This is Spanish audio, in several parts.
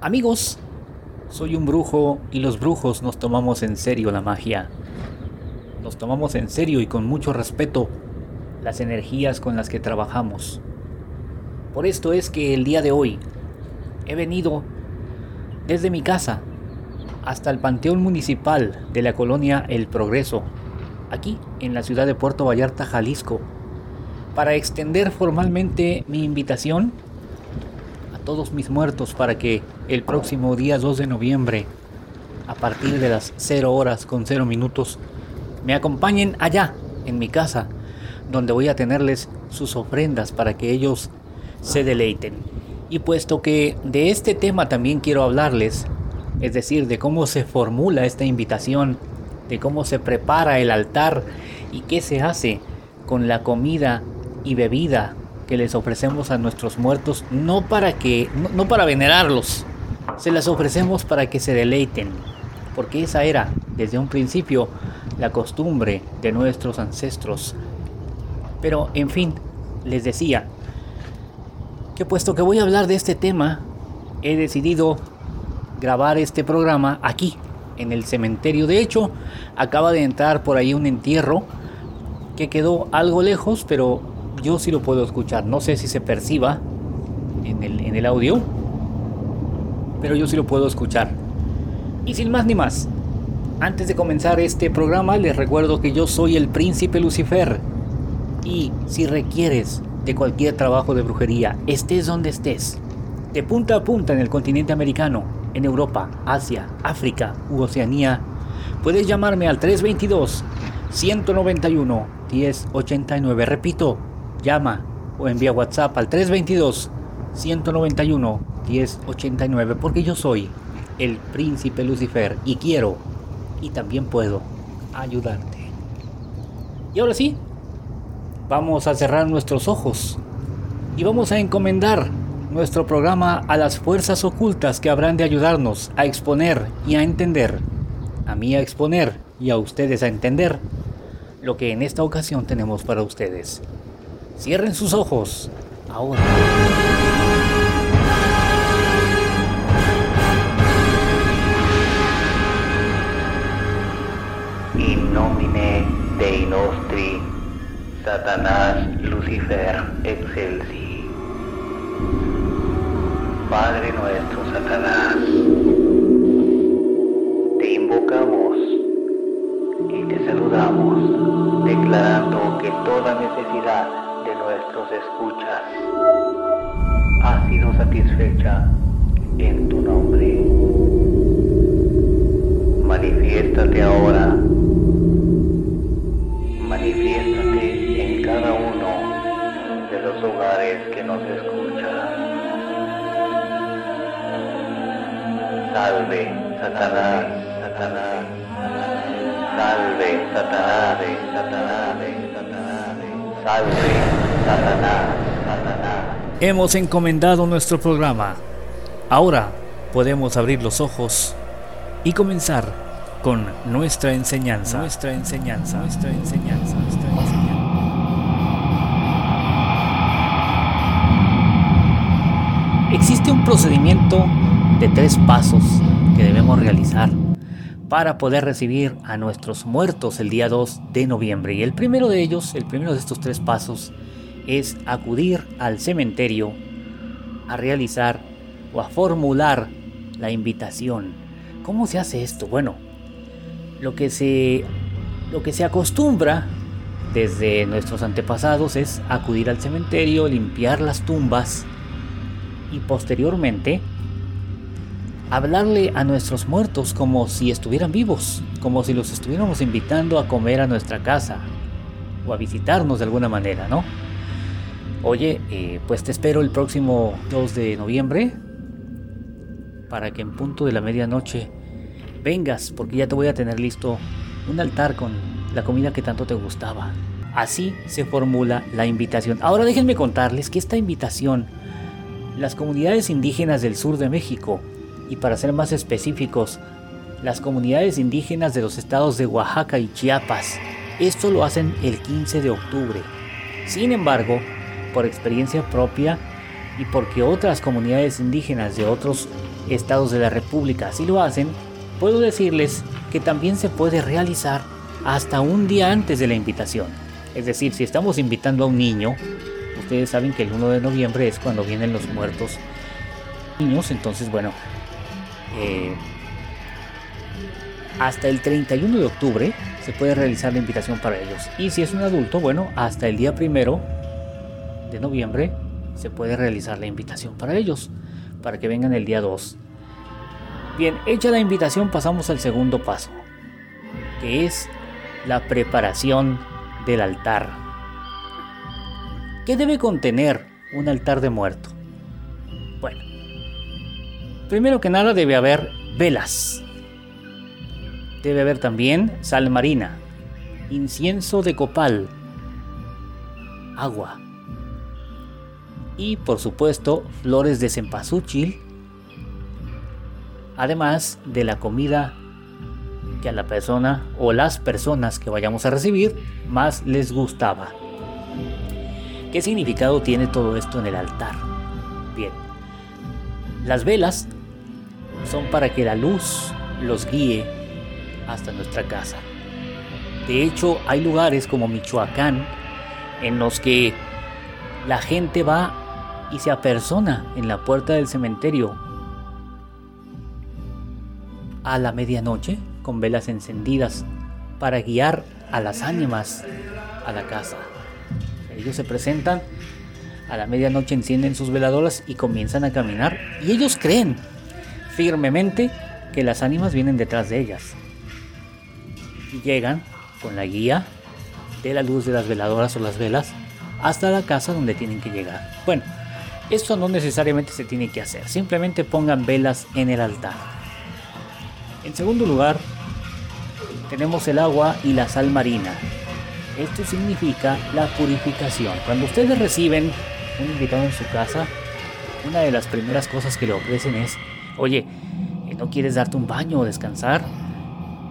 Amigos, soy un brujo y los brujos nos tomamos en serio la magia. Nos tomamos en serio y con mucho respeto las energías con las que trabajamos. Por esto es que el día de hoy he venido desde mi casa hasta el Panteón Municipal de la colonia El Progreso, aquí en la ciudad de Puerto Vallarta, Jalisco, para extender formalmente mi invitación todos mis muertos para que el próximo día 2 de noviembre, a partir de las 0 horas con 0 minutos, me acompañen allá, en mi casa, donde voy a tenerles sus ofrendas para que ellos se deleiten. Y puesto que de este tema también quiero hablarles, es decir, de cómo se formula esta invitación, de cómo se prepara el altar y qué se hace con la comida y bebida que les ofrecemos a nuestros muertos no para que no, para venerarlos, se las ofrecemos para que se deleiten, porque esa era desde un principio la costumbre de nuestros ancestros. Pero en fin, les decía que puesto que voy a hablar de este tema, he decidido grabar este programa aquí, en el cementerio. De hecho, acaba de entrar por ahí un entierro que quedó algo lejos, pero yo sí lo puedo escuchar. No sé si se perciba en el, en el audio, pero yo sí lo puedo escuchar. Y sin más ni más, antes de comenzar este programa les recuerdo que yo soy el príncipe Lucifer. Y si requieres de cualquier trabajo de brujería, estés donde estés, de punta a punta en el continente americano, en Europa, Asia, África u Oceanía, puedes llamarme al 322 191 1089. Repito, llama o envía WhatsApp al 322 191 1089 porque yo soy el príncipe Lucifer y quiero y también puedo ayudarte. Y ahora sí, vamos a cerrar nuestros ojos y vamos a encomendar nuestro programa a las fuerzas ocultas que habrán de ayudarnos a exponer y a entender, a mí a exponer y a ustedes a entender lo que en esta ocasión tenemos para ustedes. Cierren sus ojos. Ahora. In nomine Dei nostri, Satanás Lucifer excelsi. Padre nuestro Satanás, te invocamos y te saludamos, declarando que toda necesidad nuestros escuchas ha sido satisfecha en tu nombre. Manifiéstate ahora. Manifiéstate en cada uno de los hogares que nos escuchan. Salve, Satanás, Satanás. Salve, Satanás, Satanás, Satanás. Salve. Hemos encomendado nuestro programa. Ahora podemos abrir los ojos y comenzar con nuestra enseñanza. Nuestra enseñanza, nuestra enseñanza, nuestra enseñanza. Existe un procedimiento de tres pasos que debemos realizar para poder recibir a nuestros muertos el día 2 de noviembre. Y el primero de ellos, el primero de estos tres pasos, es acudir al cementerio a realizar o a formular la invitación. ¿Cómo se hace esto? Bueno, lo que se, lo que se acostumbra desde nuestros antepasados es acudir al cementerio, limpiar las tumbas y posteriormente hablarle a nuestros muertos como si estuvieran vivos, como si los estuviéramos invitando a comer a nuestra casa o a visitarnos de alguna manera, ¿no? Oye, eh, pues te espero el próximo 2 de noviembre para que en punto de la medianoche vengas, porque ya te voy a tener listo un altar con la comida que tanto te gustaba. Así se formula la invitación. Ahora déjenme contarles que esta invitación, las comunidades indígenas del sur de México, y para ser más específicos, las comunidades indígenas de los estados de Oaxaca y Chiapas, esto lo hacen el 15 de octubre. Sin embargo, por experiencia propia, y porque otras comunidades indígenas de otros estados de la República así lo hacen, puedo decirles que también se puede realizar hasta un día antes de la invitación. Es decir, si estamos invitando a un niño, ustedes saben que el 1 de noviembre es cuando vienen los muertos niños, entonces bueno, eh, hasta el 31 de octubre se puede realizar la invitación para ellos. Y si es un adulto, bueno, hasta el día primero de noviembre se puede realizar la invitación para ellos, para que vengan el día 2. Bien, hecha la invitación pasamos al segundo paso, que es la preparación del altar. ¿Qué debe contener un altar de muerto? Bueno, primero que nada debe haber velas. Debe haber también sal marina, incienso de copal, agua y por supuesto flores de cempasúchil, además de la comida que a la persona o las personas que vayamos a recibir más les gustaba. ¿Qué significado tiene todo esto en el altar? Bien, las velas son para que la luz los guíe hasta nuestra casa. De hecho, hay lugares como Michoacán en los que la gente va y se apersona en la puerta del cementerio a la medianoche con velas encendidas para guiar a las ánimas a la casa. Ellos se presentan, a la medianoche encienden sus veladoras y comienzan a caminar y ellos creen firmemente que las ánimas vienen detrás de ellas. Y llegan con la guía de la luz de las veladoras o las velas hasta la casa donde tienen que llegar. Bueno, esto no necesariamente se tiene que hacer, simplemente pongan velas en el altar. En segundo lugar, tenemos el agua y la sal marina. Esto significa la purificación. Cuando ustedes reciben un invitado en su casa, una de las primeras cosas que le ofrecen es, oye, ¿no quieres darte un baño o descansar?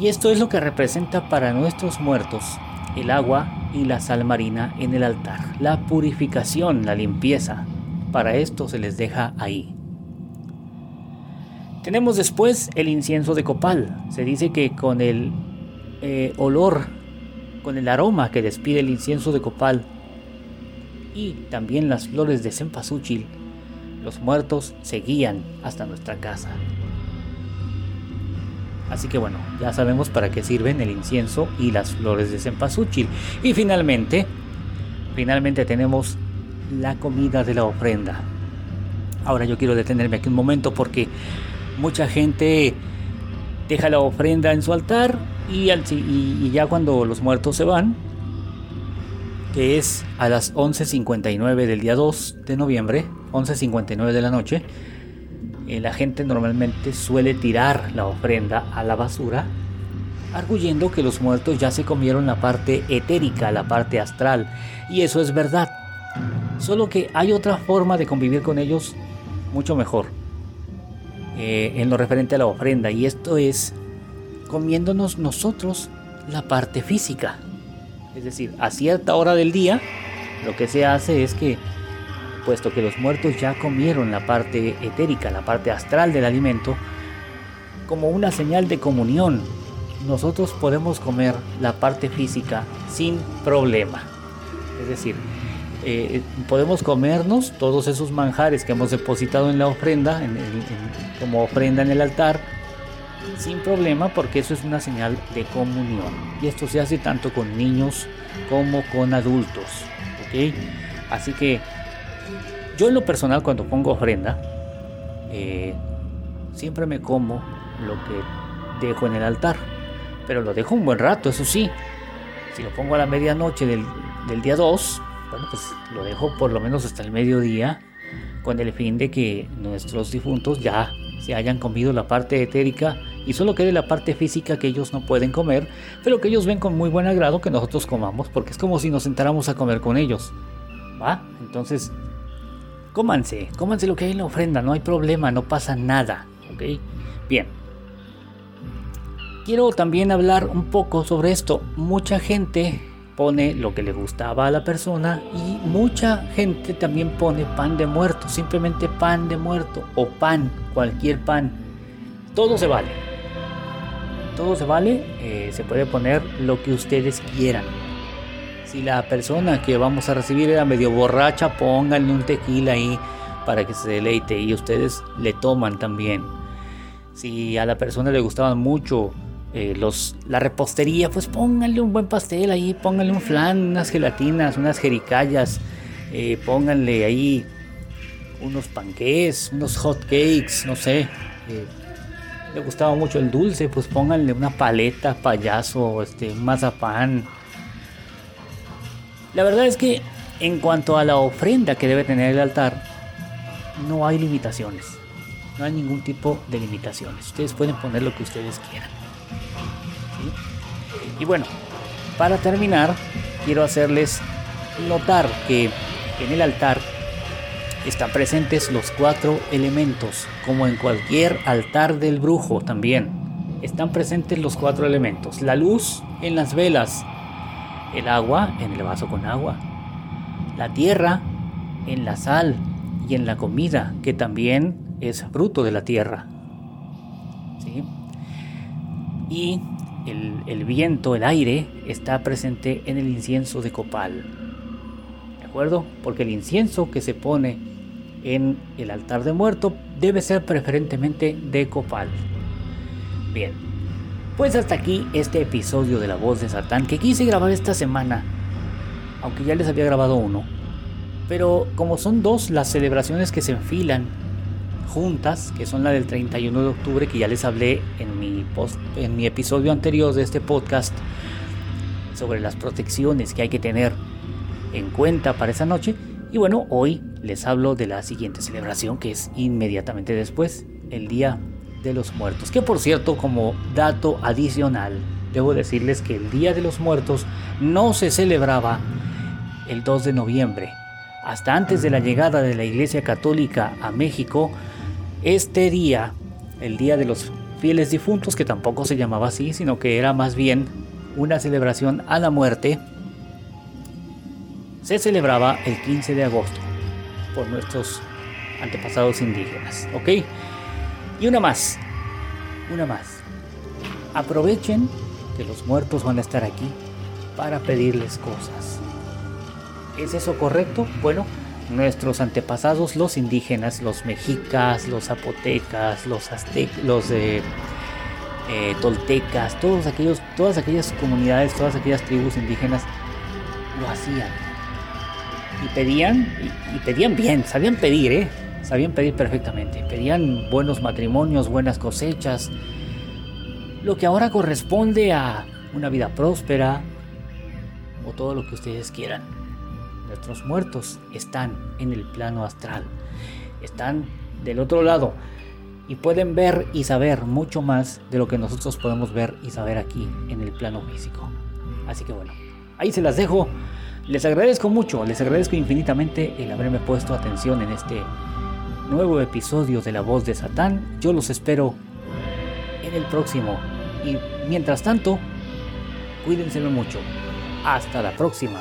Y esto es lo que representa para nuestros muertos el agua y la sal marina en el altar, la purificación, la limpieza. Para esto se les deja ahí. Tenemos después el incienso de copal. Se dice que con el eh, olor, con el aroma que despide el incienso de copal y también las flores de cempasúchil, los muertos se guían hasta nuestra casa. Así que bueno, ya sabemos para qué sirven el incienso y las flores de cempasúchil. Y finalmente, finalmente tenemos la comida de la ofrenda. Ahora yo quiero detenerme aquí un momento porque mucha gente deja la ofrenda en su altar y, ya cuando los muertos se van, que es a las 11.59 del día 2 de noviembre, 11.59 de la noche, eh, la gente normalmente suele tirar la ofrenda a la basura, arguyendo que los muertos ya se comieron la parte etérica, la parte astral, y eso es verdad. Solo que hay otra forma de convivir con ellos mucho mejor eh, en lo referente a la ofrenda, y esto es comiéndonos nosotros la parte física. Es decir, a cierta hora del día, lo que se hace es que, puesto que los muertos ya comieron la parte etérica, la parte astral del alimento, como una señal de comunión, nosotros podemos comer la parte física sin problema. Es decir, eh, podemos comernos todos esos manjares que hemos depositado en la ofrenda, como ofrenda en el altar, sin problema porque eso es una señal de comunión. Y esto se hace tanto con niños como con adultos. Así que yo en lo personal cuando pongo ofrenda, eh, siempre me como lo que dejo en el altar. Pero lo dejo un buen rato, eso sí. Si lo pongo a la medianoche del, del día 2, bueno, pues lo dejo por lo menos hasta el mediodía con el fin de que nuestros difuntos ya se hayan comido la parte etérica y solo quede la parte física que ellos no pueden comer, pero que ellos ven con muy buen agrado que nosotros comamos, porque es como si nos sentáramos a comer con ellos. ¿Va? Entonces, cómanse, cómanse lo que hay en la ofrenda, no hay problema, no pasa nada. ¿Ok? Bien. Quiero también hablar un poco sobre esto. Mucha gente pone lo que le gustaba a la persona y mucha gente también pone pan de muerto, simplemente pan de muerto o pan, cualquier pan. Todo se vale. Todo se vale, eh, se puede poner lo que ustedes quieran. Si la persona que vamos a recibir era medio borracha, pónganle un tequila ahí para que se deleite y ustedes le toman también. Si a la persona le gustaban mucho eh, los, la repostería, pues pónganle un buen pastel ahí, pónganle un flan, unas gelatinas, unas jericayas, eh, pónganle ahí unos panqués, unos hot cakes, no sé. Eh, le gustaba mucho el dulce, pues pónganle una paleta, payaso, este, un mazapán. La verdad es que en cuanto a la ofrenda que debe tener el altar, no hay limitaciones. No hay ningún tipo de limitaciones. Ustedes pueden poner lo que ustedes quieran. Y bueno, para terminar, quiero hacerles notar que en el altar están presentes los cuatro elementos, como en cualquier altar del brujo también. Están presentes los cuatro elementos. La luz en las velas, el agua en el vaso con agua, la tierra en la sal y en la comida, que también es fruto de la tierra. ¿Sí? Y el, viento, el aire, está presente en el incienso de copal. ¿De acuerdo? Porque el incienso que se pone en el altar de muerto debe ser preferentemente de copal. Bien, pues hasta aquí este episodio de La Voz de Satán que quise grabar esta semana, aunque ya les había grabado uno. Pero como son dos las celebraciones que se enfilan juntas, que son la del 31 de octubre, que ya les hablé en mi, post, en mi episodio anterior de este podcast sobre las protecciones que hay que tener en cuenta para esa noche. Y bueno, hoy les hablo de la siguiente celebración, que es inmediatamente después, el Día de los Muertos. Que por cierto, como dato adicional, debo decirles que el Día de los Muertos no se celebraba el 2 de noviembre. Hasta antes de la llegada de la Iglesia Católica a México, este día, el Día de los Fieles Difuntos, que tampoco se llamaba así, sino que era más bien una celebración a la muerte, se celebraba el 15 de agosto por nuestros antepasados indígenas. ¿Ok? Y una más, una más. Aprovechen que los muertos van a estar aquí para pedirles cosas. ¿Es eso correcto? Bueno, nuestros antepasados, los indígenas, los mexicas, los zapotecas, los aztecas, los eh, toltecas, todos aquellos, todas aquellas comunidades, todas aquellas tribus indígenas lo hacían. Y pedían, y, pedían bien, sabían pedir, ¿eh? Sabían pedir perfectamente. Pedían buenos matrimonios, buenas cosechas, lo que ahora corresponde a una vida próspera o todo lo que ustedes quieran. Nuestros muertos están en el plano astral, están del otro lado y pueden ver y saber mucho más de lo que nosotros podemos ver y saber aquí en el plano físico. Así que bueno, ahí se las dejo. Les agradezco mucho, les agradezco infinitamente el haberme puesto atención en este nuevo episodio de La Voz de Satán. Yo los espero en el próximo. Y mientras tanto, cuídense mucho. Hasta la próxima.